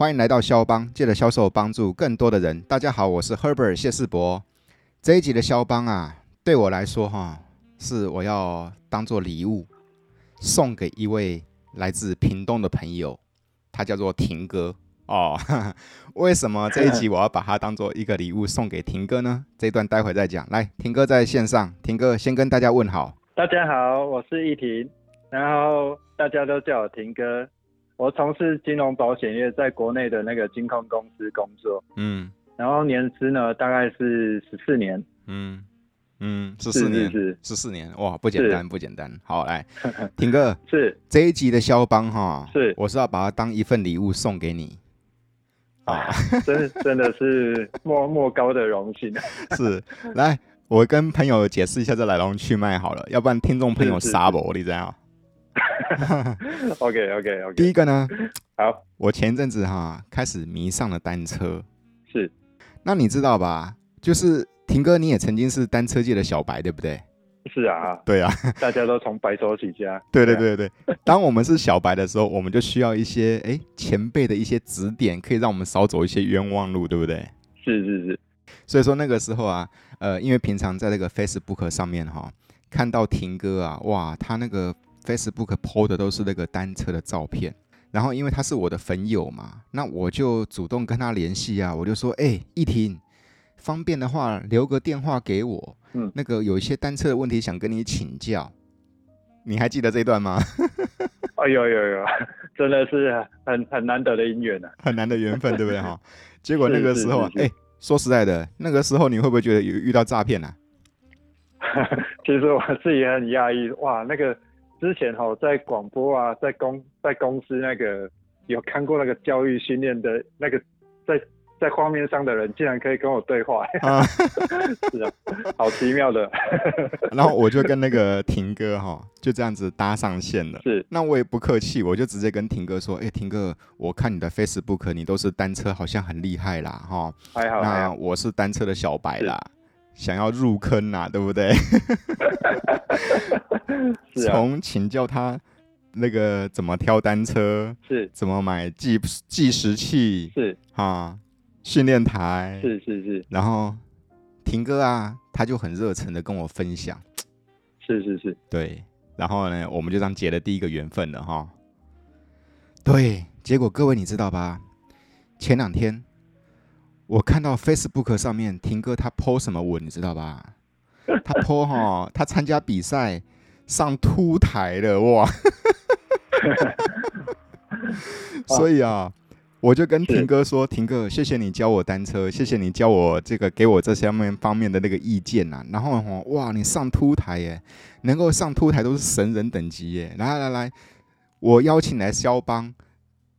欢迎来到肖邦，借着销售帮助更多的人。大家好，我是 Herbert 谢世博。这一集的肖邦啊，对我来说哈，是我要当做礼物送给一位来自屏东的朋友，他叫做廷哥哦。为什么这一集我要把他当做一个礼物送给廷哥呢？这一段待会再讲。来，廷哥在线上，廷哥先跟大家问好。大家好，我是易廷，然后大家都叫我廷哥。我从事金融保险业，在国内的那个金控公司工作，嗯，然后年资呢大概是十四年，嗯嗯，十四年是十四年，哇，不简单不简单。好，来，廷哥是。这一集的肖邦哈，是。我是要把它当一份礼物送给你，啊，真真的是莫莫高的荣幸。是，来，我跟朋友解释一下这来龙去脉好了，要不然听众朋友杀我，你知道。OK OK OK。第一个呢，好，我前阵子哈开始迷上了单车，是，那你知道吧？就是廷哥，你也曾经是单车界的小白，对不对？是啊，对啊，大家都从白手起家。对对对对，当我们是小白的时候，我们就需要一些哎前辈的一些指点，可以让我们少走一些冤枉路，对不对？是是是，所以说那个时候啊，呃，因为平常在那个 Facebook 上面哈，看到廷哥啊，哇，他那个。Facebook PO 的都是那个单车的照片，然后因为他是我的粉友嘛，那我就主动跟他联系啊，我就说，哎、欸，易廷，方便的话留个电话给我，嗯，那个有一些单车的问题想跟你请教，你还记得这段吗？哎呦呦呦，真的是很很难得的姻缘啊，很难的缘分，对不对哈？结果那个时候啊，哎、欸，说实在的，那个时候你会不会觉得有遇到诈骗呢？其实我自己也很压抑，哇，那个。之前哈在广播啊，在公在公司那个有看过那个教育训练的那个在在画面上的人，竟然可以跟我对话，啊、是啊，好奇妙的。然后我就跟那个廷哥哈就这样子搭上线了。是，那我也不客气，我就直接跟廷哥说，哎、欸，廷哥，我看你的 Facebook，你都是单车，好像很厉害啦，哈。还好。那我是单车的小白啦。想要入坑啊，对不对？从请教他那个怎么挑单车，是怎么买计计时器，是啊，训练台，是是是。然后廷哥啊，他就很热诚的跟我分享，是是是，对。然后呢，我们就这样结了第一个缘分了哈。对，结果各位你知道吧？前两天。我看到 Facebook 上面廷哥他 po 什么文，你知道吧？他 po 哈，他参加比赛上凸台了 哇！所以啊，我就跟廷哥说：“廷哥，谢谢你教我单车，谢谢你教我这个给我这些面方面的那个意见呐。然后哈，哇，你上凸台耶，能够上凸台都是神人等级耶！来来来，我邀请来肖邦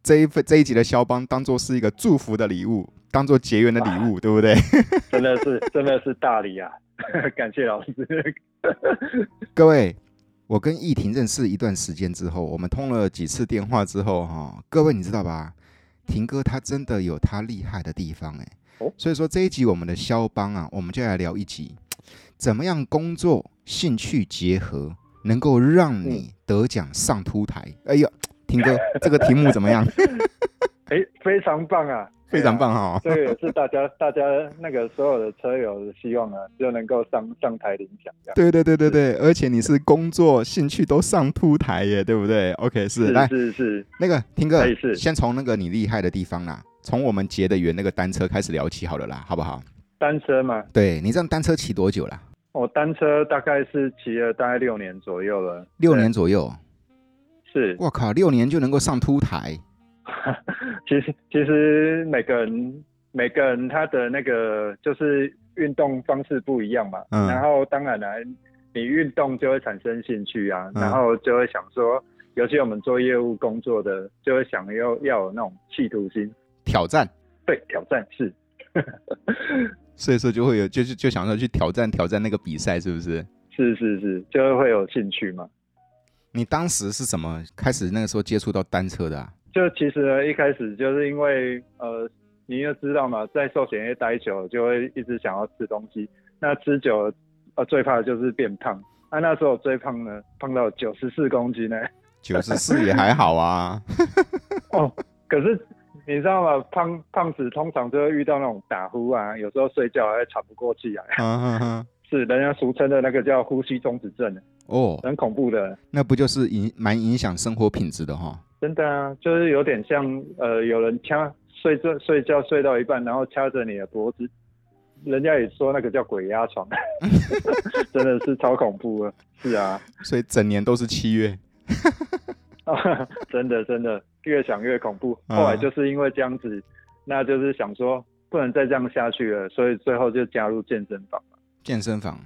这一份这一集的肖邦，当做是一个祝福的礼物。”当做结缘的礼物，对不对？真的是，真的是大礼啊！感谢老师。各位，我跟易婷认识一段时间之后，我们通了几次电话之后，哈，各位你知道吧？婷哥他真的有他厉害的地方，哎，所以说这一集我们的肖邦啊，我们就来聊一集，怎么样工作兴趣结合，能够让你得奖上凸台？哎呀，婷哥，这个题目怎么样？哎，非常棒啊！非常棒哈、哦！这个也是大家大家那个所有的车友的希望啊，就能够上上台领奖。对对对对对，而且你是工作兴趣都上凸台耶，对不对？OK，是，是来是是那个听哥，先从那个你厉害的地方啦，从我们结的缘那个单车开始聊起好了啦，好不好？单车嘛，对，你这样单车骑多久啦？我单车大概是骑了大概六年左右了。六年左右，是。我靠，六年就能够上凸台。其实其实每个人每个人他的那个就是运动方式不一样嘛，嗯、然后当然了，你运动就会产生兴趣啊，嗯、然后就会想说，尤其我们做业务工作的，就会想要要有那种企图心，挑战，对，挑战是，所以说就会有就是就想说去挑战挑战那个比赛，是不是？是是是，就会有兴趣嘛。你当时是怎么？开始那个时候接触到单车的啊？就其实呢，一开始就是因为呃，你也知道嘛，在寿险业待久了，就会一直想要吃东西。那吃久了，呃，最怕的就是变胖。那、啊、那时候最胖呢，胖到九十四公斤呢。九十四也还好啊。哦，可是你知道吗？胖胖子通常都会遇到那种打呼啊，有时候睡觉还喘不过气来。嗯嗯嗯，是人家俗称的那个叫呼吸中止症哦，很恐怖的。那不就是影蛮影响生活品质的哈？真的啊，就是有点像呃，有人掐睡着睡觉睡到一半，然后掐着你的脖子，人家也说那个叫鬼压床，真的是超恐怖的。是啊，所以整年都是七月。真的真的越想越恐怖，后来就是因为这样子，嗯、那就是想说不能再这样下去了，所以最后就加入健身房。健身房，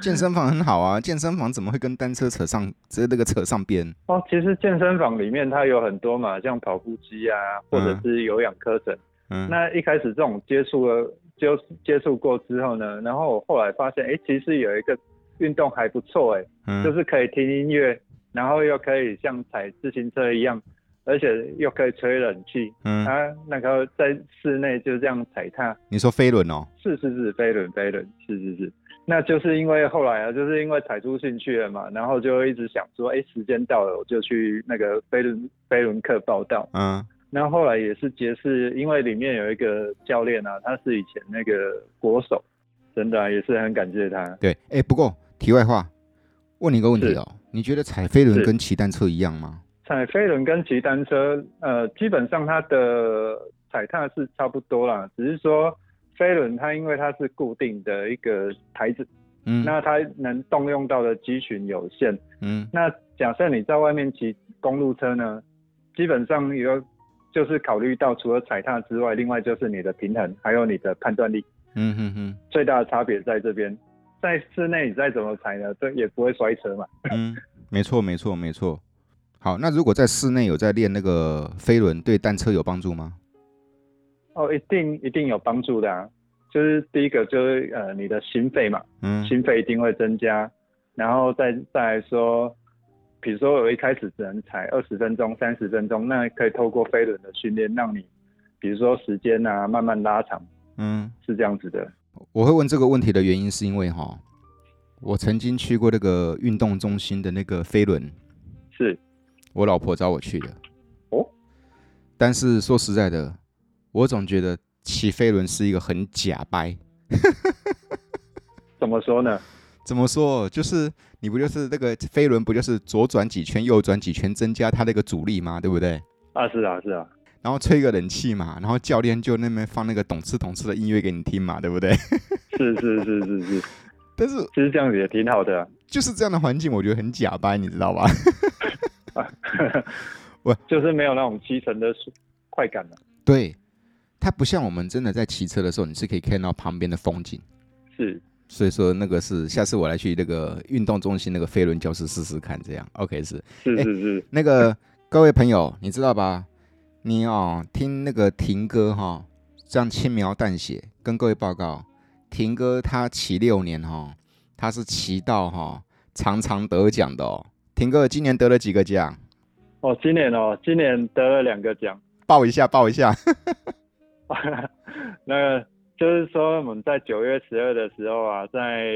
健身房很好啊，健身房怎么会跟单车扯上，直接那个扯上边？哦，其实健身房里面它有很多嘛，像跑步机啊，或者是有氧课程。嗯，那一开始这种接触了，接接触过之后呢，然后我后来发现，哎、欸，其实有一个运动还不错，哎，就是可以听音乐。然后又可以像踩自行车一样，而且又可以吹冷气。嗯，它那个在室内就这样踩踏。你说飞轮哦？是是是，飞轮飞轮，是是是。那就是因为后来啊，就是因为踩出兴趣了嘛，然后就一直想说，哎，时间到了，我就去那个飞轮飞轮课报道。嗯。然后后来也是结识，因为里面有一个教练啊，他是以前那个国手，真的、啊、也是很感谢他。对，哎，不过题外话，问你一个问题哦。你觉得踩飞轮跟骑单车一样吗？踩飞轮跟骑单车，呃，基本上它的踩踏是差不多啦，只是说飞轮它因为它是固定的一个台子，嗯，那它能动用到的肌群有限，嗯，那假设你在外面骑公路车呢，基本上有就是考虑到除了踩踏之外，另外就是你的平衡还有你的判断力，嗯哼哼，最大的差别在这边。在室内你再怎么踩呢，对，也不会摔车嘛。嗯，没错，没错，没错。好，那如果在室内有在练那个飞轮，对单车有帮助吗？哦，一定一定有帮助的啊。就是第一个就是呃你的心肺嘛，嗯，心肺一定会增加。然后再再来说，比如说我一开始只能踩二十分钟、三十分钟，那可以透过飞轮的训练，让你比如说时间啊慢慢拉长。嗯，是这样子的。我会问这个问题的原因，是因为哈，我曾经去过那个运动中心的那个飞轮，是我老婆找我去的。哦，但是说实在的，我总觉得骑飞轮是一个很假掰。怎么说呢？怎么说？就是你不就是那个飞轮，不就是左转几圈，右转几圈，增加它那个阻力吗？对不对？啊，是啊，是啊。然后吹个冷气嘛，然后教练就那边放那个懂吃懂吃的音乐给你听嘛，对不对？是是是是是，但是其实这样子也挺好的，啊，就是这样的环境，我觉得很假掰，你知道吧？我就是没有那种骑乘的快感了。对，它不像我们真的在骑车的时候，你是可以看到旁边的风景。是，所以说那个是下次我来去那个运动中心那个飞轮教室试试看，这样 OK 是。是是是，那个各位朋友，你知道吧？你哦，听那个婷哥哈、哦，这样轻描淡写跟各位报告，婷哥他骑六年哈、哦，他是骑到哈、哦、常常得奖的哦。婷哥今年得了几个奖？哦，今年哦，今年得了两个奖。报一下，报一下。那个就是说我们在九月十二的时候啊，在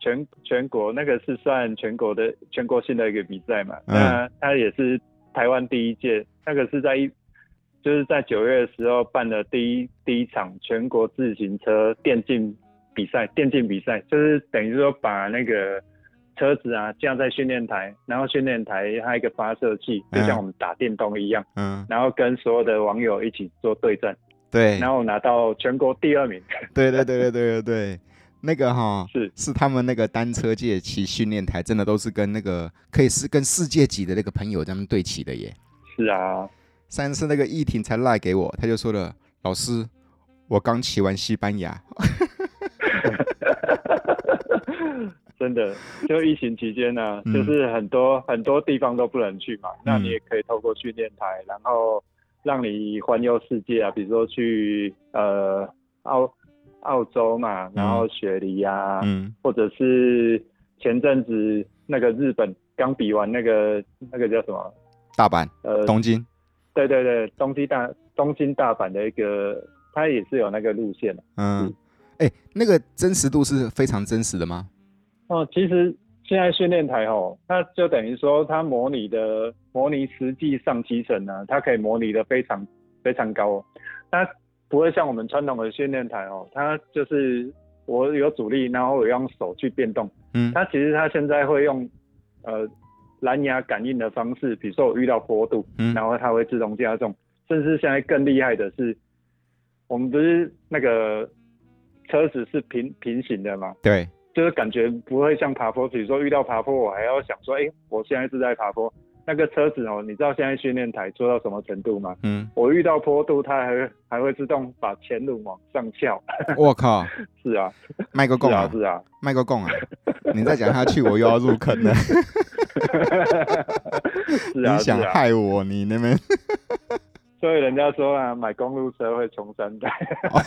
全全国那个是算全国的全国性的一个比赛嘛，嗯、那他也是台湾第一届，那个是在一。就是在九月的时候办的第一第一场全国自行车电竞比赛，电竞比赛就是等于说把那个车子啊架在训练台，然后训练台还有一个发射器，就像我们打电动一样，嗯，然后跟所有的网友一起做对战，对，然后拿到全国第二名，对对对对对对。对，那个哈是。是他们那个单车界骑训练台，真的都是跟那个可以是跟世界级的那个朋友他们对齐的耶，是啊。上次那个易婷才赖给我，他就说了：“老师，我刚骑完西班牙。” 真的，就疫情期间呢、啊，嗯、就是很多很多地方都不能去嘛，嗯、那你也可以透过训练台，然后让你环游世界啊，比如说去呃澳澳洲嘛，然后雪梨啊，嗯、或者是前阵子那个日本刚比完那个那个叫什么？大阪，呃，东京。对对对，东京大东京大阪的一个，它也是有那个路线的。嗯，哎、欸，那个真实度是非常真实的吗？哦，其实现在训练台哦，它就等于说它模拟的模拟实际上骑乘呢，它可以模拟的非常非常高哦。它不会像我们传统的训练台哦，它就是我有阻力，然后我用手去变动。嗯，它其实它现在会用呃蓝牙感应的方式，比如说我遇到坡度，嗯，然后它会自动加重。甚至现在更厉害的是，我们不是那个车子是平平行的吗？对。就是感觉不会像爬坡，比如说遇到爬坡，我还要想说，哎、欸，我现在是在爬坡。那个车子哦，你知道现在训练台做到什么程度吗？嗯，我遇到坡度，它还还会自动把前轮往上翘。我靠！是啊，卖个贡啊，是啊，卖个贡啊！你再讲下去，我又要入坑了。是啊，你想害我？你那边。所以人家说啊，买公路车会穷三代。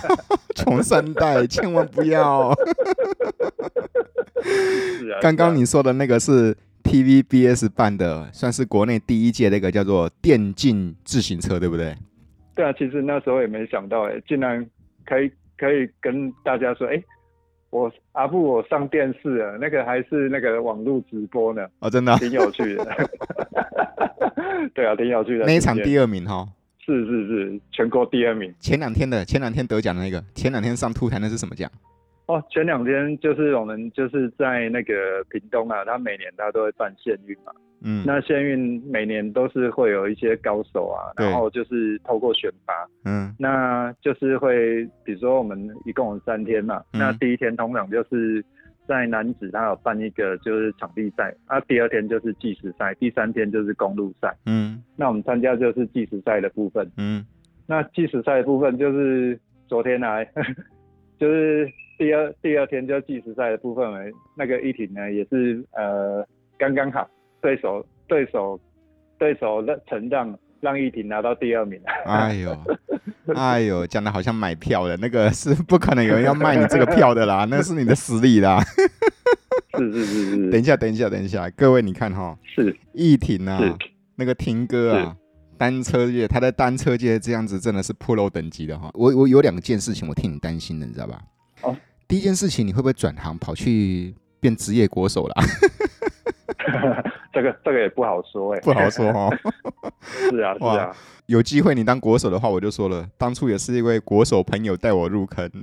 穷三代，千万不要。是啊。刚刚你说的那个是 TVBS 办的，算是国内第一届那个叫做电竞自行车，对不对？对啊，其实那时候也没想到，哎，竟然可以可以跟大家说，哎，我阿布我上电视了，那个还是那个网络直播呢。哦，真的，挺有趣的。对啊，挺有趣的。那一场第二名哈。是是是，全国第二名。前两天的，前两天得奖的那个，前两天上凸台那是什么奖？哦，前两天就是我们就是在那个屏东啊，他每年他都会办县运嘛。嗯。那县运每年都是会有一些高手啊，然后就是透过选拔。嗯。那就是会，比如说我们一共有三天嘛，嗯、那第一天通常就是。在男子，他有办一个就是场地赛，啊，第二天就是计时赛，第三天就是公路赛。嗯，那我们参加就是计时赛的部分。嗯，那计时赛的部分就是昨天来，就是第二第二天就计时赛的部分，那个一挺呢也是呃刚刚好，对手对手对手的承让。让玉婷拿到第二名。哎呦，哎呦，讲的好像买票的，那个是不可能有人要卖你这个票的啦，那是你的实力啦。是是是是。等一下，等一下，等一下，各位你看哈，是玉婷啊，那个婷哥啊，单车界他在单车界这样子真的是 pro 等级的哈。我我有两件事情我替你担心的，你知道吧？哦。第一件事情，你会不会转行跑去变职业国手了？这个这个也不好说哎、欸，不好说 哈。是啊是啊，有机会你当国手的话，我就说了，当初也是一位国手朋友带我入坑。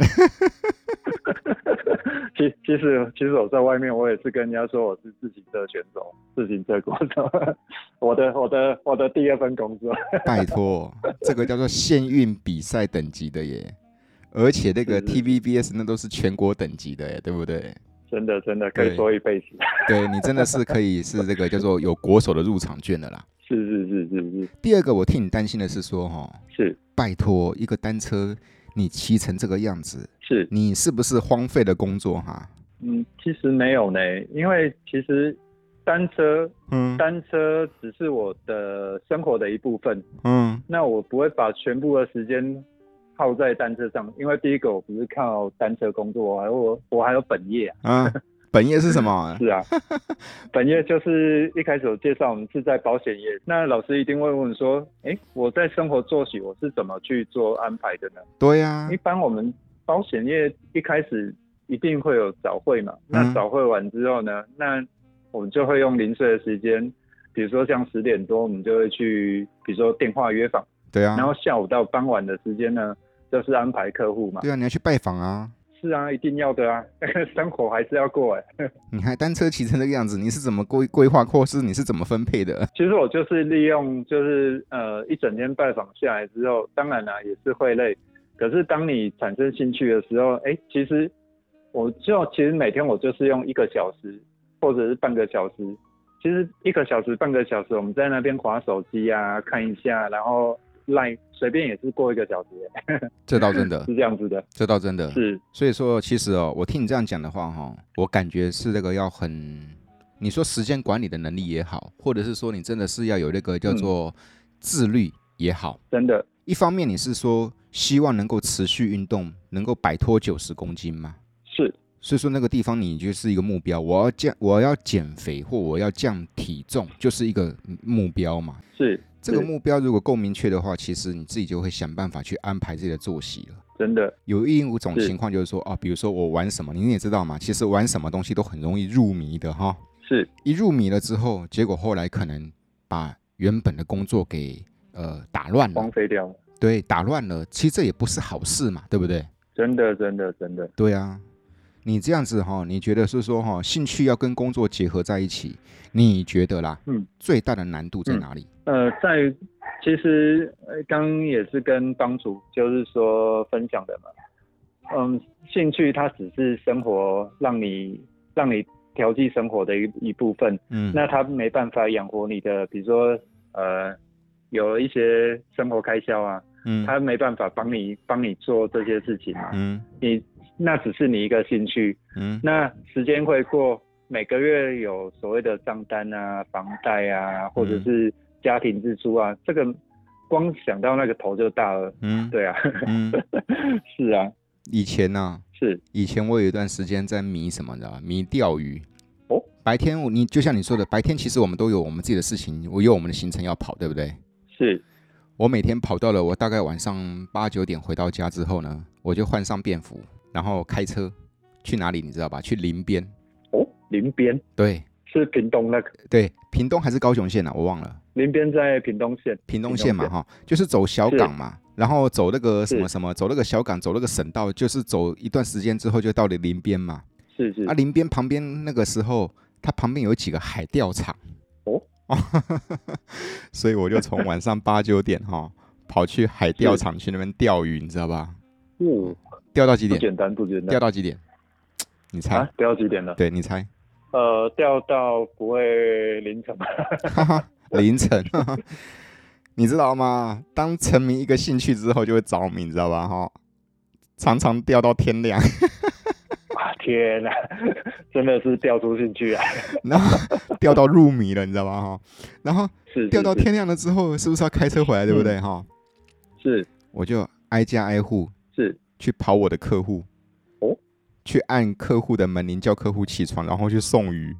其其实其实我在外面，我也是跟人家说我是自行车选手，自行车国手。我的我的我的第二份工作。拜托，这个叫做限运比赛等级的耶，而且那个 TVBS 那都是全国等级的耶，对不对？真的真的可以说一辈子。对，你真的是可以是这个叫做有国手的入场券的啦。是是是是是。第二个我替你担心的是说哈，是拜托一个单车你骑成这个样子，是你是不是荒废了工作哈？嗯，其实没有呢，因为其实单车，嗯，单车只是我的生活的一部分，嗯，那我不会把全部的时间。耗在单车上，因为第一个我不是靠单车工作，我还我我还有本业啊。嗯，本业是什么？是啊，本业就是一开始我介绍我们是在保险业。那老师一定会问说，哎、欸，我在生活作息我是怎么去做安排的呢？对呀、啊，一般我们保险业一开始一定会有早会嘛。那早会完之后呢，嗯、那我们就会用零碎的时间，比如说像十点多，我们就会去，比如说电话约访。对啊，然后下午到傍晚的时间呢，就是安排客户嘛。对啊，你要去拜访啊。是啊，一定要的啊，生活还是要过哎。你还单车骑成这个样子，你是怎么规规划，或是你是怎么分配的？其实我就是利用，就是呃一整天拜访下来之后，当然啦、啊、也是会累，可是当你产生兴趣的时候，哎，其实我就其实每天我就是用一个小时或者是半个小时，其实一个小时半个小时我们在那边划手机啊看一下，然后。来随便也是过一个小时，这倒真的 是这样子的，这倒真的是。所以说，其实哦，我听你这样讲的话哈，我感觉是那个要很，你说时间管理的能力也好，或者是说你真的是要有那个叫做自律也好，嗯、真的。一方面你是说希望能够持续运动，能够摆脱九十公斤吗？是。所以说那个地方你就是一个目标，我要降，我要减肥或我要降体重，就是一个目标嘛。是。这个目标如果够明确的话，其实你自己就会想办法去安排自己的作息了。真的，有一五种情况就是说啊，比如说我玩什么，你也知道嘛，其实玩什么东西都很容易入迷的哈。是，一入迷了之后，结果后来可能把原本的工作给呃打乱了，荒废掉了。对，打乱了，其实这也不是好事嘛，对不对？真的，真的，真的。对啊，你这样子哈，你觉得是说哈，兴趣要跟工作结合在一起，你觉得啦？嗯，最大的难度在哪里？嗯、呃，在其实刚也是跟帮主就是说分享的嘛。嗯，兴趣它只是生活让你让你调剂生活的一一部分。嗯，那它没办法养活你的，比如说呃，有一些生活开销啊。嗯，他没办法帮你帮你做这些事情嘛。嗯，你那只是你一个兴趣。嗯，那时间会过，每个月有所谓的账单啊、房贷啊，或者是家庭支出啊，嗯、这个光想到那个头就大了。嗯，对啊。嗯，是啊。以前呢、啊，是以前我有一段时间在迷什么的，迷钓鱼。哦，白天我你就像你说的，白天其实我们都有我们自己的事情，我有我们的行程要跑，对不对？是。我每天跑到了，我大概晚上八九点回到家之后呢，我就换上便服，然后开车去哪里，你知道吧？去林边。哦，林边。对，是屏东那个。对，屏东还是高雄县啊？我忘了。林边在屏东县。屏东县嘛，哈，就是走小港嘛，然后走那个什么什么，走那个小港，走那个省道，就是走一段时间之后就到了林边嘛。是是。啊，林边旁边那个时候，它旁边有几个海钓场。哦，所以我就从晚上八九点哈跑去海钓场 去那边钓鱼，你知道吧？嗯，钓到几点？不简单，不简单。钓到几点？你猜？啊，钓到几点了？对，你猜？呃，掉到不会凌晨吧？凌晨，你知道吗？当沉迷一个兴趣之后，就会着迷，你知道吧？哈，常常掉到天亮。天呐，真的是掉出兴趣啊！然后掉到入迷了，你知道吗？哈，然后掉到天亮了之后，是不是要开车回来，对不对？哈，是，我就挨家挨户是去跑我的客户哦，去按客户的门铃叫客户起床，然后去送鱼，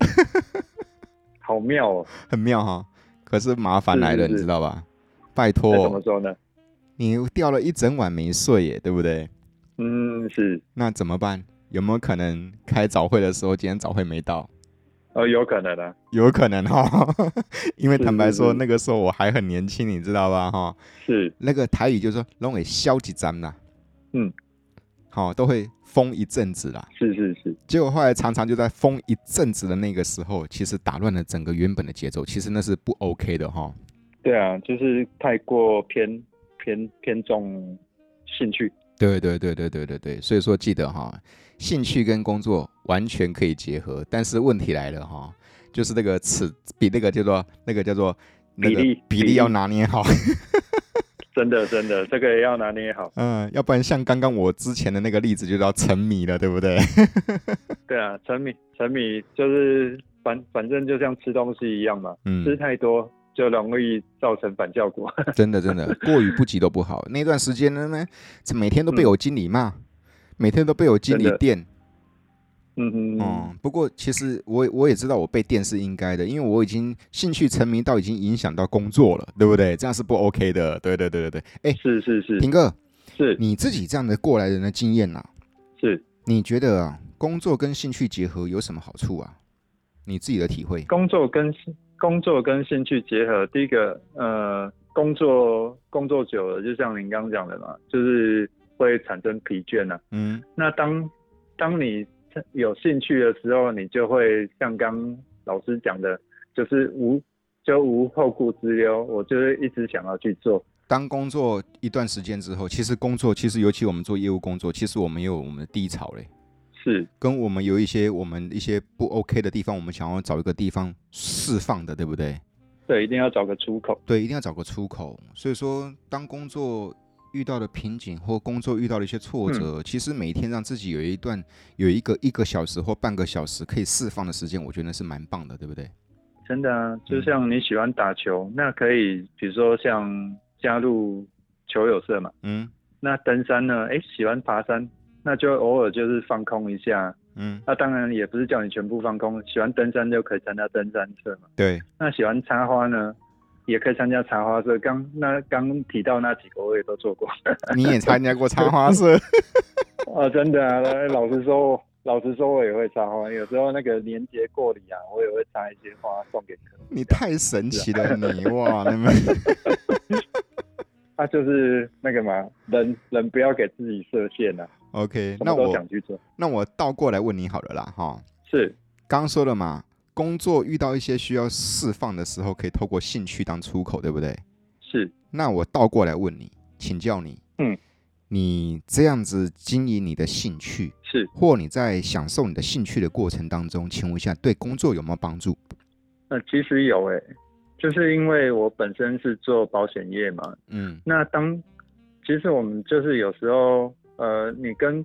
好妙哦，很妙哈。可是麻烦来了，你知道吧？拜托，怎么说呢？你钓了一整晚没睡耶，对不对？嗯，是。那怎么办？有没有可能开早会的时候，今天早会没到？呃，有可能啊，有可能哈。因为坦白说，那个时候我还很年轻，你知道吧？哈，是。那个台语就是说“弄给消几张呐”，嗯，好，都会疯一阵子啦。是是是。结果后来常常就在疯一阵子的那个时候，其实打乱了整个原本的节奏，其实那是不 OK 的哈。对啊，就是太过偏偏偏重兴趣。对对对对对对对，所以说记得哈，兴趣跟工作完全可以结合，但是问题来了哈，就是那个尺比那个叫做那个叫做那个比例比例要拿捏好，真的真的这个也要拿捏好，嗯，要不然像刚刚我之前的那个例子就叫沉迷了，对不对？对啊，沉迷沉迷就是反反正就像吃东西一样嘛，嗯，吃太多。就容易造成反效果，真的真的，过于不及都不好。那段时间呢，呢，每天都被我经理骂，嗯、每天都被我经理电。嗯嗯嗯。不过其实我我也知道我被电是应该的，因为我已经兴趣沉迷到已经影响到工作了，对不对？这样是不 OK 的。对对对对对。哎，是是是，平哥，是你自己这样的过来人的经验呐、啊？是。你觉得啊，工作跟兴趣结合有什么好处啊？你自己的体会。工作跟工作跟兴趣结合，第一个，呃，工作工作久了，就像您刚刚讲的嘛，就是会产生疲倦啊。嗯。那当当你有兴趣的时候，你就会像刚老师讲的，就是无就无后顾之忧，我就会一直想要去做。当工作一段时间之后，其实工作其实尤其我们做业务工作，其实我们也有我们的低潮嘞。是跟我们有一些我们一些不 OK 的地方，我们想要找一个地方释放的，对不对？对，一定要找个出口。对，一定要找个出口。所以说，当工作遇到的瓶颈或工作遇到的一些挫折，嗯、其实每天让自己有一段有一个一个小时或半个小时可以释放的时间，我觉得是蛮棒的，对不对？真的啊，就像你喜欢打球，嗯、那可以比如说像加入球友社嘛。嗯。那登山呢？哎，喜欢爬山。那就偶尔就是放空一下，嗯，那当然也不是叫你全部放空，喜欢登山就可以参加登山社嘛。对，那喜欢插花呢，也可以参加插花社。刚那刚提到那几个我也都做过。你也参加过插花社？啊，真的啊，老实说，老实说，我也会插花。有时候那个年节过礼啊，我也会插一些花送给客。你太神奇了，你哇，你们。他就是那个嘛，人人不要给自己设限啊。OK，那我想去做，那我倒过来问你好了啦，哈。是，刚说了嘛，工作遇到一些需要释放的时候，可以透过兴趣当出口，对不对？是。那我倒过来问你，请教你，嗯，你这样子经营你的兴趣，是，或你在享受你的兴趣的过程当中，请问一下，对工作有没有帮助？呃，其实有诶、欸，就是因为我本身是做保险业嘛，嗯，那当其实我们就是有时候，呃，你跟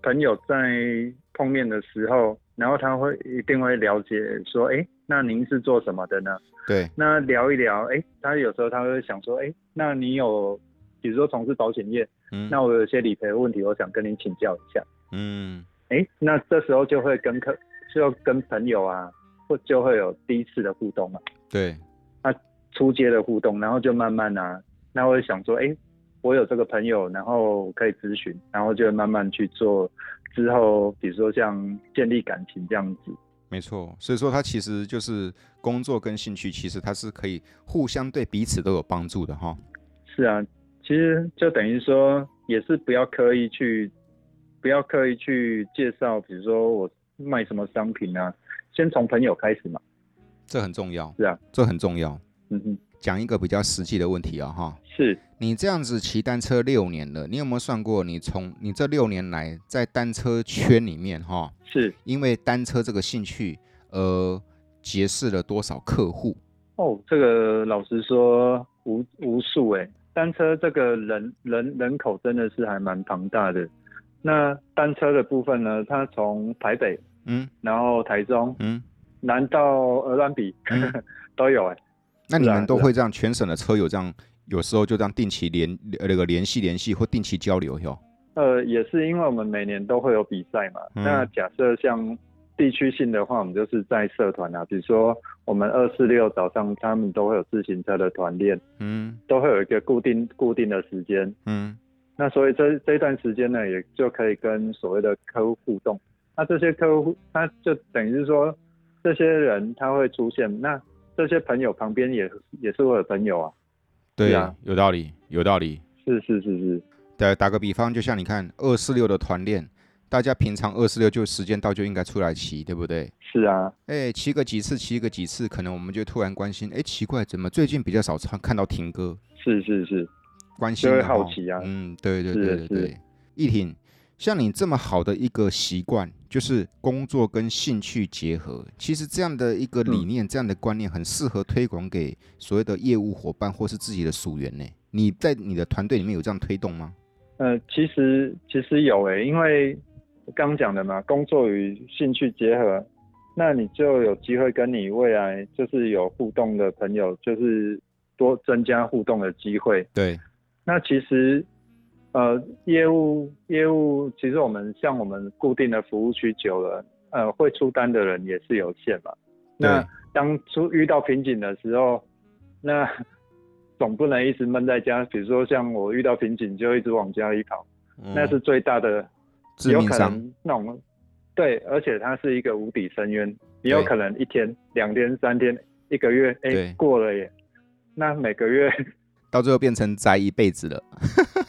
朋友在碰面的时候，然后他会一定会了解说，哎，那您是做什么的呢？对，那聊一聊，哎，他有时候他会想说，哎，那你有，比如说从事保险业，嗯，那我有些理赔的问题，我想跟您请教一下，嗯，哎，那这时候就会跟客，就跟朋友啊，或就会有第一次的互动嘛，对，那初阶的互动，然后就慢慢啊，那会想说，哎，我有这个朋友，然后可以咨询，然后就慢慢去做。之后，比如说像建立感情这样子，没错。所以说，他其实就是工作跟兴趣，其实他是可以互相对彼此都有帮助的哈。是啊，其实就等于说，也是不要刻意去，不要刻意去介绍，比如说我卖什么商品啊，先从朋友开始嘛。这很重要。是啊，这很重要。嗯哼。讲一个比较实际的问题啊，哈，是你这样子骑单车六年了，你有没有算过，你从你这六年来在单车圈里面，哈，是因为单车这个兴趣而结识了多少客户？哦，这个老实说无无数哎，单车这个人人人口真的是还蛮庞大的。那单车的部分呢，它从台北，嗯，然后台中，嗯，南到鹅銮比，嗯、都有哎。那你们都会这样，全省的车友这样，有时候就这样定期联呃那个联系联系或定期交流哟。呃，也是因为我们每年都会有比赛嘛。嗯、那假设像地区性的话，我们就是在社团啊，比如说我们二四六早上他们都会有自行车的团练，嗯，都会有一个固定固定的时间，嗯。那所以这这段时间呢，也就可以跟所谓的客户互动。那这些客户，他就等于是说，这些人他会出现那。这些朋友旁边也也是我的朋友啊，对啊，有道理，有道理，是是是是。打打个比方，就像你看二四六的团练，大家平常二四六就时间到就应该出来骑，对不对？是啊，哎，骑个几次，骑个几次，可能我们就突然关心，哎，奇怪，怎么最近比较少看到庭哥？是是是，关心，就会好奇啊。嗯，对对对对对，一霆。像你这么好的一个习惯，就是工作跟兴趣结合。其实这样的一个理念，嗯、这样的观念，很适合推广给所谓的业务伙伴或是自己的属员呢。你在你的团队里面有这样推动吗？呃，其实其实有诶，因为刚讲的嘛，工作与兴趣结合，那你就有机会跟你未来就是有互动的朋友，就是多增加互动的机会。对，那其实。呃，业务业务，其实我们像我们固定的服务区久了，呃，会出单的人也是有限嘛。那当初遇到瓶颈的时候，那 总不能一直闷在家。比如说像我遇到瓶颈就一直往家里跑，嗯、那是最大的，有可能那种，对，而且它是一个无底深渊，也有可能一天、两天、三天、一个月，哎、欸，过了耶。那每个月到最后变成宅一辈子了。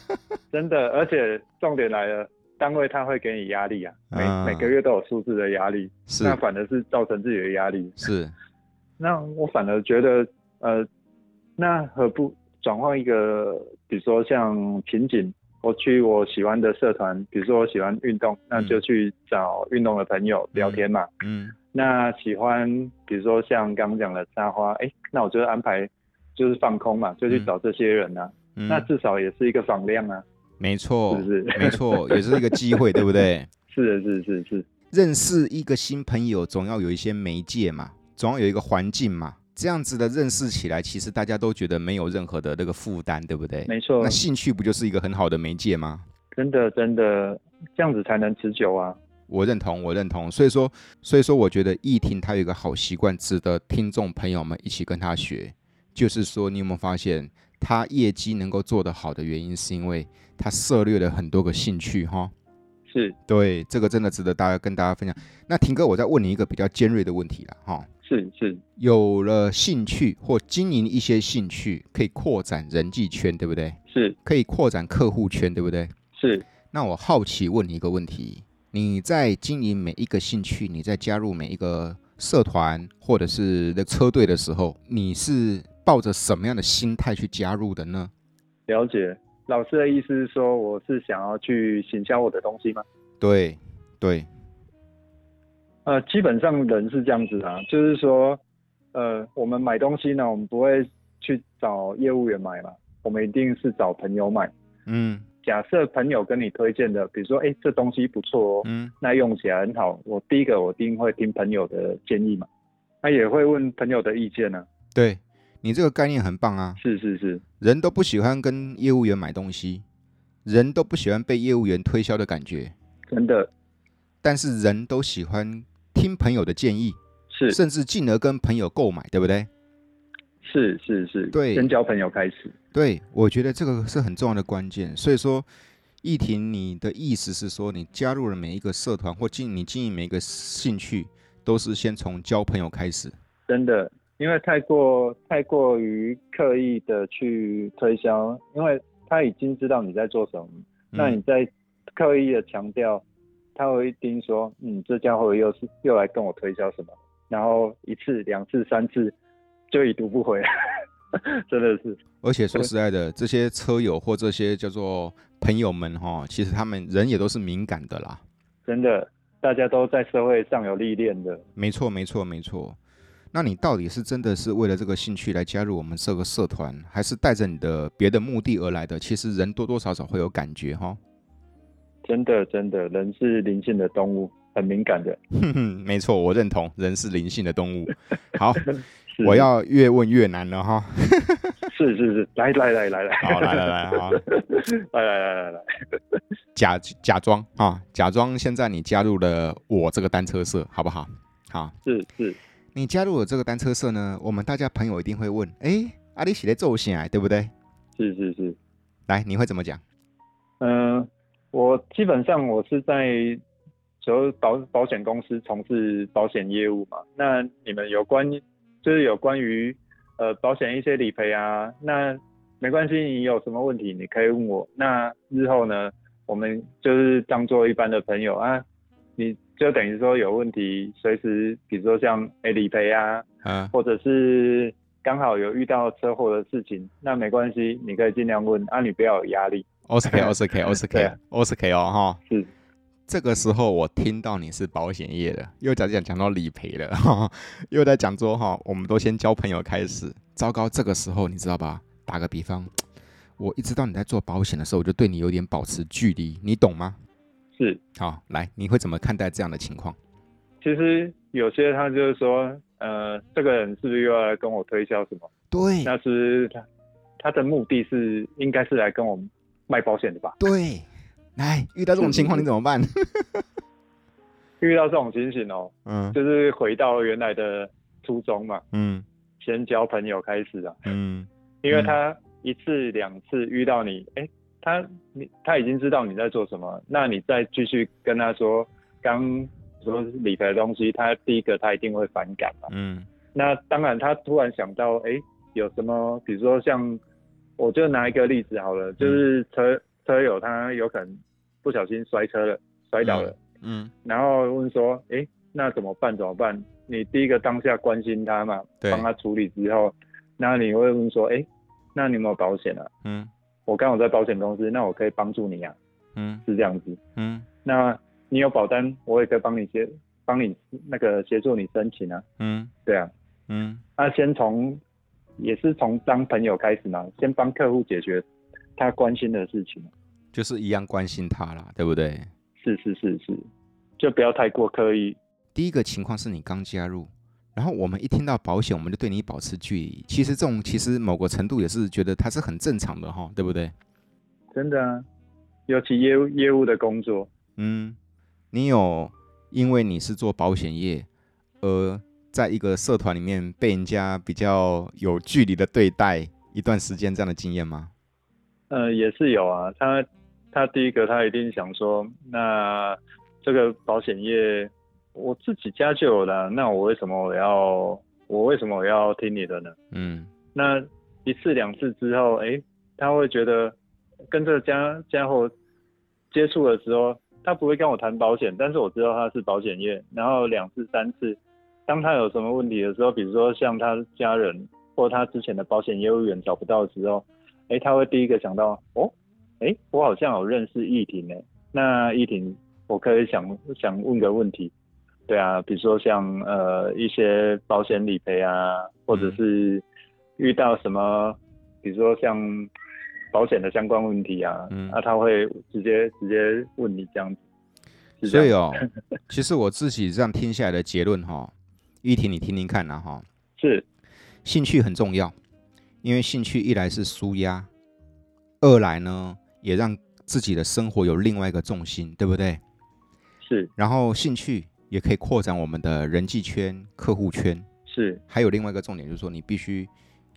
真的，而且重点来了，单位他会给你压力啊，每、嗯、每个月都有数字的压力，是，那反而是造成自己的压力。是，那我反而觉得，呃，那何不转换一个，比如说像瓶颈，我去我喜欢的社团，比如说我喜欢运动，那就去找运动的朋友聊天嘛。嗯。嗯，那喜欢，比如说像刚刚讲的插花，哎、欸，那我就安排就是放空嘛，就去找这些人啊。嗯。那至少也是一个访量啊。没错，是是 没错，也是一个机会，对不对？是的是是是，认识一个新朋友，总要有一些媒介嘛，总要有一个环境嘛，这样子的认识起来，其实大家都觉得没有任何的那个负担，对不对？没错。那兴趣不就是一个很好的媒介吗？真的真的，这样子才能持久啊！我认同，我认同。所以说，所以说，我觉得奕霆他有一个好习惯，值得听众朋友们一起跟他学，就是说，你有没有发现？他业绩能够做得好的原因，是因为他涉猎了很多个兴趣，哈，是对，这个真的值得大家跟大家分享。那霆哥，我再问你一个比较尖锐的问题了，哈，是是，有了兴趣或经营一些兴趣，可以扩展人际圈，对不对？是可以扩展客户圈，对不对？是。那我好奇问你一个问题：你在经营每一个兴趣，你在加入每一个社团或者是那车队的时候，你是抱着什么样的心态去加入的呢？了解，老师的意思是说，我是想要去行销我的东西吗？对，对。呃，基本上人是这样子啊，就是说，呃，我们买东西呢，我们不会去找业务员买嘛，我们一定是找朋友买。嗯。假设朋友跟你推荐的，比如说，哎，这东西不错哦，嗯，那用起来很好，我第一个我一定会听朋友的建议嘛，他也会问朋友的意见呢、啊。对。你这个概念很棒啊！是是是，人都不喜欢跟业务员买东西，人都不喜欢被业务员推销的感觉，真的。但是人都喜欢听朋友的建议，是，甚至进而跟朋友购买，对不对？是是是，对，先交朋友开始。对，我觉得这个是很重要的关键。所以说，奕霆，你的意思是说，你加入了每一个社团或经你经营每一个兴趣，都是先从交朋友开始。真的。因为太过太过于刻意的去推销，因为他已经知道你在做什么，嗯、那你在刻意的强调，他会一定说，嗯，这家伙又是又来跟我推销什么，然后一次、两次、三次就已读不回，真的是。而且说实在的，这些车友或这些叫做朋友们哈，其实他们人也都是敏感的啦。真的，大家都在社会上有历练的。没错，没错，没错。那你到底是真的是为了这个兴趣来加入我们这个社团，还是带着你的别的目的而来的？其实人多多少少会有感觉哈。真的，真的，人是灵性的动物，很敏感的。哼哼，没错，我认同，人是灵性的动物。好，我要越问越难了哈。是是是，来来来来来，好来来来好，来来来来来，假假装啊，假装现在你加入了我这个单车社，好不好？好，是是。你加入了这个单车社呢，我们大家朋友一定会问：哎，阿里写的奏线，对不对？是是是。来，你会怎么讲？嗯、呃，我基本上我是在就保保险公司从事保险业务嘛。那你们有关就是有关于呃保险一些理赔啊，那没关系，你有什么问题你可以问我。那日后呢，我们就是当做一般的朋友啊，你。就等于说有问题，随时比如说像诶理赔啊，啊，或者是刚好有遇到车祸的事情，那没关系，你可以尽量问啊，你不要有压力。OK，OK，OK，OK，OK 哦哈。是，这个时候我听到你是保险业的，又在讲讲到理赔了，哈，又在讲说哈，我们都先交朋友开始。糟糕，这个时候你知道吧？打个比方，我一知道你在做保险的时候，我就对你有点保持距离，你懂吗？是，好，来，你会怎么看待这样的情况？其实有些他就是说，呃，这个人是不是又要来跟我推销什么？对，那是他他的目的是应该是来跟我卖保险的吧？对，来，遇到这种情况你怎么办？遇到这种情形哦，嗯，就是回到原来的初衷嘛，嗯，先交朋友开始啊，嗯，因为他一次两次遇到你，哎、欸。他你他已经知道你在做什么，那你再继续跟他说刚说理赔的东西，他第一个他一定会反感嘛。嗯。那当然，他突然想到，哎、欸，有什么？比如说像，我就拿一个例子好了，就是车、嗯、车友他有可能不小心摔车了，摔倒了。嗯。嗯然后问说，哎、欸，那怎么办？怎么办？你第一个当下关心他嘛，帮他处理之后，那你会问说，哎、欸，那你有没有保险啊？嗯。我刚好在保险公司，那我可以帮助你啊，嗯，是这样子，嗯，那你有保单，我也可以帮你协，帮你那个协助你申请啊，嗯，对啊，嗯，那先从也是从当朋友开始嘛，先帮客户解决他关心的事情，就是一样关心他啦，对不对？是是是是，就不要太过刻意。第一个情况是你刚加入。然后我们一听到保险，我们就对你保持距离。其实这种其实某个程度也是觉得它是很正常的哈，对不对？真的啊，尤其业务业务的工作。嗯，你有因为你是做保险业，而在一个社团里面被人家比较有距离的对待一段时间这样的经验吗？呃，也是有啊。他他第一个他一定想说，那这个保险业。我自己家就有了，那我为什么我要我为什么我要听你的呢？嗯，那一次两次之后，哎、欸，他会觉得跟这个家家伙接触的时候，他不会跟我谈保险，但是我知道他是保险业。然后两次三次，当他有什么问题的时候，比如说像他家人或他之前的保险业务员找不到的时候，哎，他会第一个想到，哦，哎，我好像有认识易婷诶，那易婷，我可以想想问个问题，对啊，比如说像呃一些保险理赔啊，或者是遇到什么，比如说像。保险的相关问题啊，嗯，那、啊、他会直接直接问你这样子，所以哦，其实我自己这样听下来的结论哈、哦，玉婷你听听看呐、啊、哈，是兴趣很重要，因为兴趣一来是舒压，二来呢也让自己的生活有另外一个重心，对不对？是，然后兴趣也可以扩展我们的人际圈、客户圈，是，还有另外一个重点就是说你必须。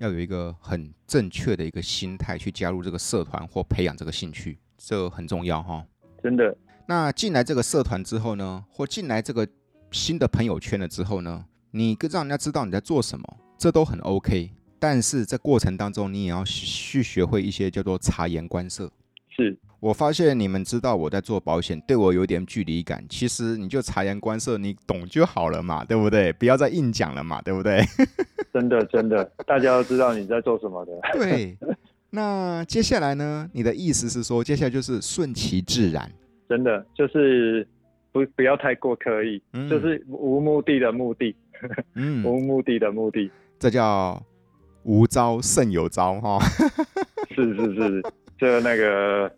要有一个很正确的一个心态去加入这个社团或培养这个兴趣，这很重要哈。真的。那进来这个社团之后呢，或进来这个新的朋友圈了之后呢，你跟让人家知道你在做什么，这都很 OK。但是在过程当中，你也要去学会一些叫做察言观色。是。我发现你们知道我在做保险，对我有点距离感。其实你就察言观色，你懂就好了嘛，对不对？不要再硬讲了嘛，对不对？真的真的，大家都知道你在做什么的。对，那接下来呢？你的意思是说，接下来就是顺其自然。真的就是不不要太过刻意，嗯、就是无目的的目的，嗯，无目的的目的，这叫无招胜有招哈。是是是，就那个。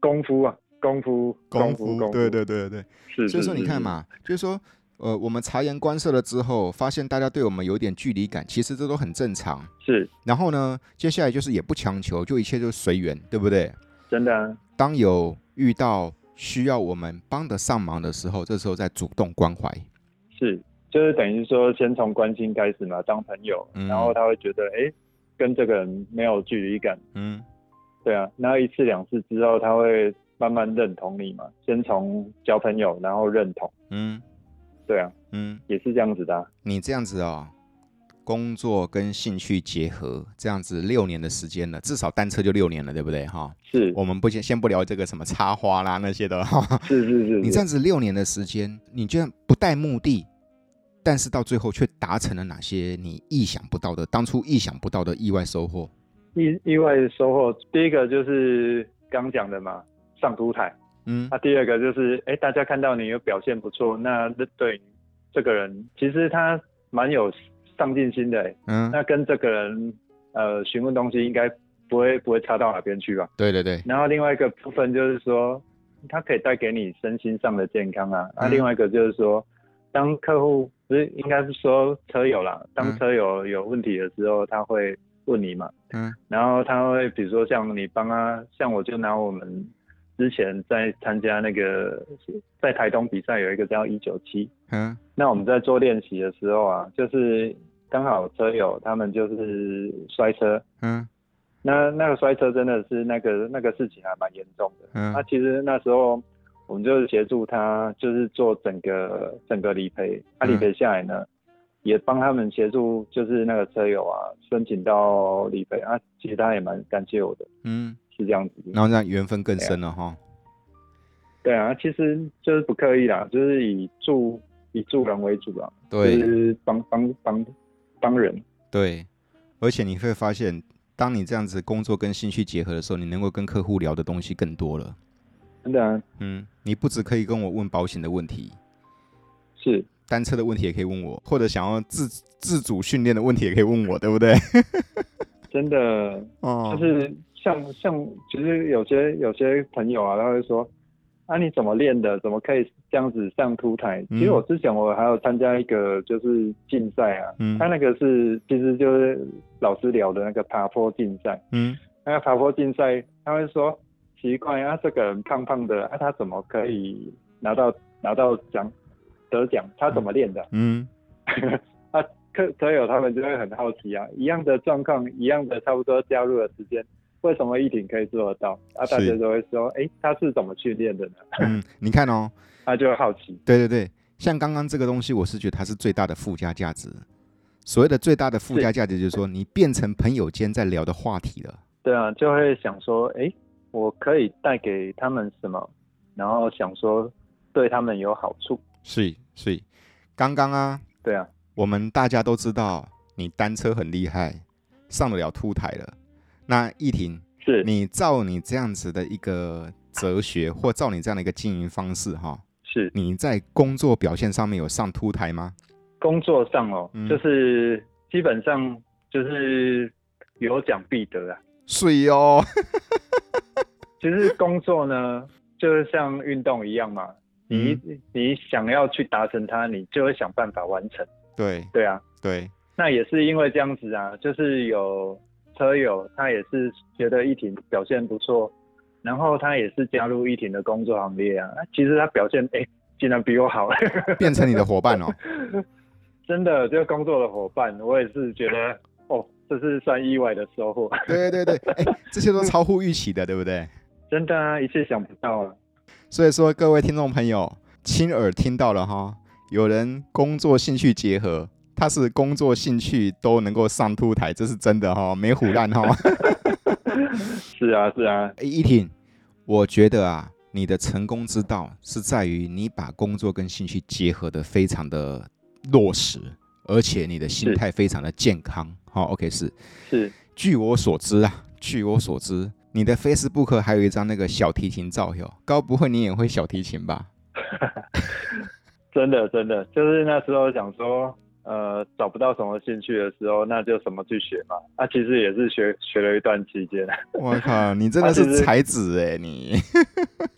功夫啊，功夫，功夫，功夫，对对对对，是。所以说你看嘛，就是说，呃，我们察言观色了之后，发现大家对我们有点距离感，其实这都很正常。是。然后呢，接下来就是也不强求，就一切就随缘，对不对？真的啊。当有遇到需要我们帮得上忙的时候，这时候再主动关怀。是，就是等于说，先从关心开始嘛，当朋友，嗯、然后他会觉得，哎，跟这个人没有距离感。嗯。对啊，然后一次两次之后，他会慢慢认同你嘛。先从交朋友，然后认同。嗯，对啊，嗯，也是这样子的啊。你这样子哦，工作跟兴趣结合，这样子六年的时间了，至少单车就六年了，对不对？哈，是。我们不先先不聊这个什么插花啦那些的哈。是是是，是。你这样子六年的时间，你居然不带目的，但是到最后却达成了哪些你意想不到的、当初意想不到的意外收获？意意外的收获，第一个就是刚讲的嘛，上凸台。嗯，那、啊、第二个就是，哎、欸，大家看到你有表现不错，那对这个人其实他蛮有上进心的。嗯，那跟这个人呃询问东西应该不会不会差到哪边去吧？对对对。然后另外一个部分就是说，他可以带给你身心上的健康啊。那、嗯啊、另外一个就是说，当客户不是应该是说车友啦，当车友有问题的时候，他会。问你嘛，嗯，然后他会比如说像你帮他，像我就拿我们之前在参加那个在台东比赛有一个叫一九七，嗯，那我们在做练习的时候啊，就是刚好车友他们就是摔车，嗯，那那个摔车真的是那个那个事情还蛮严重的，嗯，那其实那时候我们就是协助他就是做整个整个理赔，他、啊、理赔下来呢。嗯也帮他们协助，就是那个车友啊，申请到理赔啊，其实他也蛮感谢我的，嗯，是这样子，然后这样缘分更深了哈。对啊，其实就是不刻意啦，就是以助以助人为主啦，对，就是帮帮帮帮人。对，而且你会发现，当你这样子工作跟兴趣结合的时候，你能够跟客户聊的东西更多了。真的啊，嗯，你不只可以跟我问保险的问题，是。单车的问题也可以问我，或者想要自自主训练的问题也可以问我，对不对？真的，哦，就是像像，其实有些有些朋友啊，他会说，啊，你怎么练的？怎么可以这样子上凸台？嗯、其实我之前我还有参加一个就是竞赛啊，嗯，他那个是其实就是老师聊的那个爬坡竞赛，嗯，那个爬坡竞赛，他会说奇怪啊，这个人胖胖的，啊，他怎么可以拿到拿到奖？得奖，他怎么练的？嗯，啊，客车友他们就会很好奇啊，一样的状况，一样的差不多加入的时间，为什么一挺可以做得到？啊，大家都会说，哎、欸，他是怎么去练的呢？嗯，你看哦，他 就会好奇。对对对，像刚刚这个东西，我是觉得它是最大的附加价值。所谓的最大的附加价值，就是说你变成朋友间在聊的话题了。对啊，就会想说，哎、欸，我可以带给他们什么，然后想说对他们有好处。是是，刚刚啊，对啊，我们大家都知道你单车很厉害，上得了凸台了。那奕霆，是你照你这样子的一个哲学，或照你这样的一个经营方式，哈，是你在工作表现上面有上凸台吗？工作上哦，嗯、就是基本上就是有奖必得啊。水哦，其实工作呢，就是像运动一样嘛，你、嗯、你想要去达成它，你就会想办法完成。对对啊，对。那也是因为这样子啊，就是有车友他也是觉得一婷表现不错，然后他也是加入一婷的工作行列啊。其实他表现哎、欸，竟然比我好，变成你的伙伴哦。真的，就工作的伙伴，我也是觉得哦。这是算意外的收获。对对对，哎，这些都超乎预期的，对不对？真的啊，一切想不到啊。所以说，各位听众朋友，亲耳听到了哈，有人工作兴趣结合，他是工作兴趣都能够上凸台，这是真的哈，没唬烂哈。是啊，是啊。哎，奕霆，我觉得啊，你的成功之道是在于你把工作跟兴趣结合得非常的落实，而且你的心态非常的健康。好，OK，是是。据我所知啊，据我所知，你的 Facebook 还有一张那个小提琴照哟，该不会你也会小提琴吧？真的真的，就是那时候想说，呃，找不到什么兴趣的时候，那就什么去学嘛。啊，其实也是学学了一段期间。我靠，你真的是才子哎，你。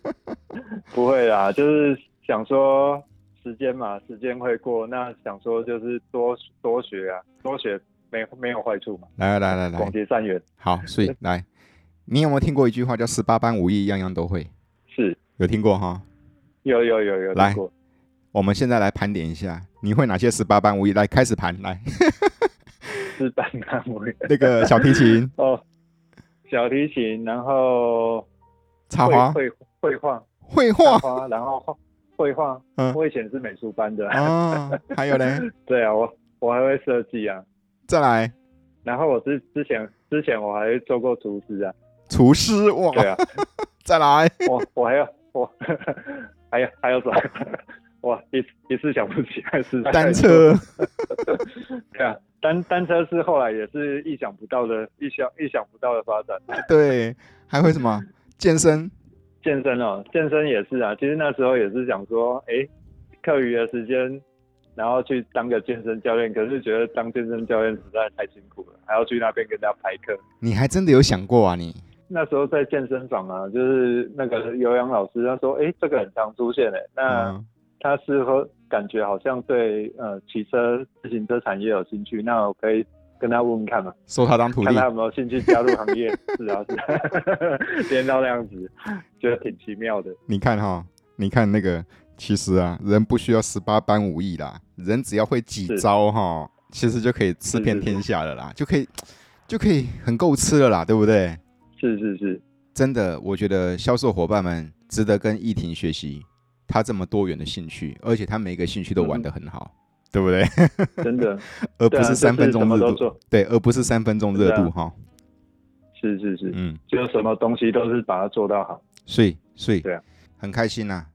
不会啦，就是想说时间嘛，时间会过，那想说就是多多学啊，多学。没没有坏处嘛？来来来来，广结善缘。好，所以来，你有没有听过一句话叫“十八般武艺，样样都会”？是，有听过哈？有有有有。来，我们现在来盘点一下，你会哪些十八般武艺？来，开始盘，来。十八般武艺。那个小提琴。哦，小提琴，然后插花，绘绘画，绘画，然后绘画。嗯，我以前是美术班的。啊，还有呢？对啊，我我还会设计啊。再来，然后我之之前之前我还做过厨师啊，厨师哇，对啊，再来，我我还要我 还要还要什么？哇，一一次想不起来是单车，对啊，单单车是后来也是意想不到的，意想意想不到的发展。对，还会什么？健身，健身哦，健身也是啊。其实那时候也是想说，哎，课余的时间。然后去当个健身教练，可是觉得当健身教练实在太辛苦了，还要去那边跟人家排课。你还真的有想过啊？你那时候在健身房啊，就是那个有氧老师他说，哎，这个很常出现诶，那他是和感觉好像对呃汽车自行车产业有兴趣，那我可以跟他问问看嘛，收他当徒弟，看他有没有兴趣加入行业。是啊，是啊，练到那样子，觉得挺奇妙的。你看哈，你看那个。其实啊，人不需要十八般武艺啦，人只要会几招哈，其实就可以吃遍天下了啦，就可以就可以很够吃了啦，对不对？是是是，真的，我觉得销售伙伴们值得跟依婷学习，他这么多元的兴趣，而且他每个兴趣都玩得很好，嗯、对不对？真的，而不是三分钟热度，对，而不是三分钟热度哈。是是是，嗯，就什么东西都是把它做到好，所以所以对啊，很开心呐、啊。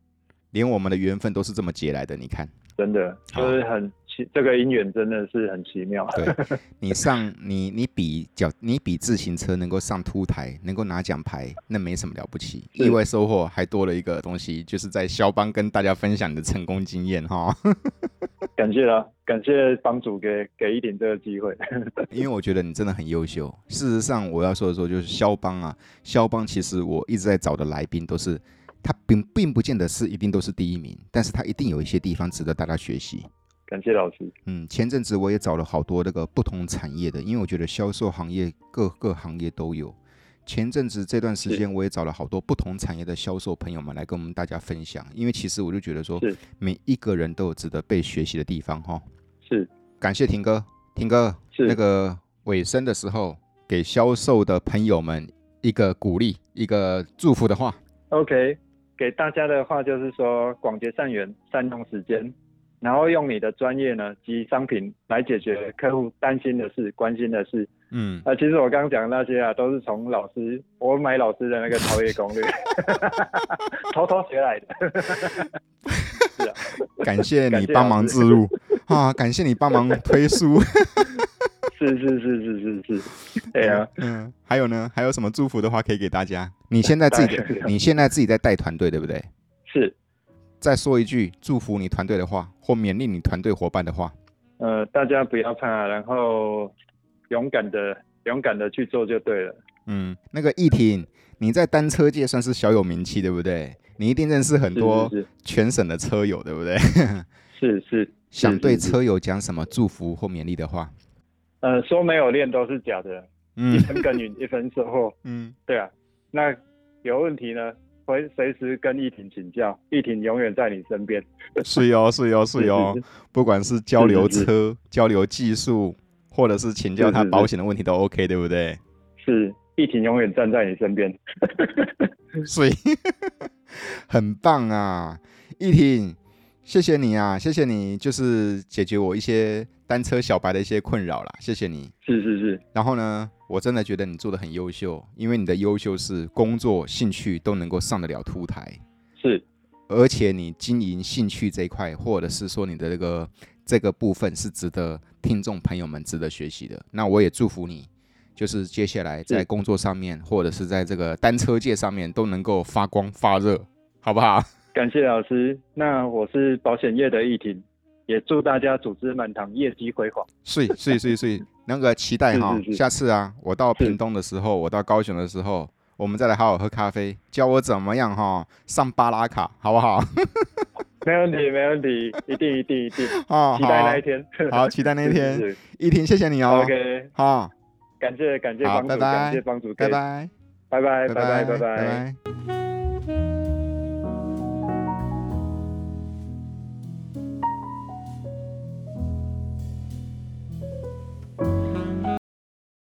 连我们的缘分都是这么结来的，你看，真的就是很奇，这个姻缘真的是很奇妙。对，你上你你比脚，你比自行车能够上凸台，能够拿奖牌，那没什么了不起。意外收获还多了一个东西，就是在肖邦跟大家分享你的成功经验哈。感谢啦，感谢帮主给给一点这个机会。因为我觉得你真的很优秀。事实上，我要说的说就是肖邦啊，肖邦其实我一直在找的来宾都是。他并并不见得是一定都是第一名，但是他一定有一些地方值得大家学习。感谢老师。嗯，前阵子我也找了好多那个不同产业的，因为我觉得销售行业各个行业都有。前阵子这段时间我也找了好多不同产业的销售朋友们来跟我们大家分享，因为其实我就觉得说，每一个人都有值得被学习的地方哈。是，感谢婷哥，婷哥，是那个尾声的时候给销售的朋友们一个鼓励，一个祝福的话。OK。给大家的话就是说，广结善缘，善用时间，然后用你的专业呢及商品来解决客户担心的事、关心的事。嗯，啊，其实我刚刚讲的那些啊，都是从老师我买老师的那个超越攻略偷偷学来的。是啊，感谢你帮忙自入啊，感谢你帮忙推书。是是是是是是，对啊，嗯，还有呢，还有什么祝福的话可以给大家？你现在自己，你现在自己在带团队，对不对？是。再说一句祝福你团队的话，或勉励你团队伙伴的话。呃，大家不要怕，然后勇敢的、勇敢的去做就对了。嗯，那个易婷，你在单车界算是小有名气，对不对？你一定认识很多全省的车友，对不对？是 是。想对车友讲什么祝福或勉励的话？呃，说没有练都是假的，嗯、一分耕耘一分收获。嗯，对啊。那有问题呢？会随时跟奕霆请教，奕霆永远在你身边。是哟，是哟，是哟。不管是交流车、是是是交流技术，或者是请教他保险的问题，都 OK，对不对？是，奕霆永远站在你身边。所以 很棒啊，奕霆，谢谢你啊，谢谢你，就是解决我一些单车小白的一些困扰啦，谢谢你。是是是。然后呢？我真的觉得你做的很优秀，因为你的优秀是工作、兴趣都能够上得了凸台，是，而且你经营兴趣这一块，或者是说你的这个这个部分是值得听众朋友们值得学习的。那我也祝福你，就是接下来在工作上面，或者是在这个单车界上面都能够发光发热，好不好？感谢老师。那我是保险业的奕霆，也祝大家组织满堂业绩辉煌。是是是是。那个期待哈，下次啊，我到屏东的时候，我到高雄的时候，我们再来好好喝咖啡，教我怎么样哈上巴拉卡，好不好？没问题，没问题，一定一定一定 啊！期待那一天，好，期待那一天。一婷，谢谢你哦。OK，好，感谢感谢帮主，感谢帮主，拜拜，拜拜，拜拜，拜拜。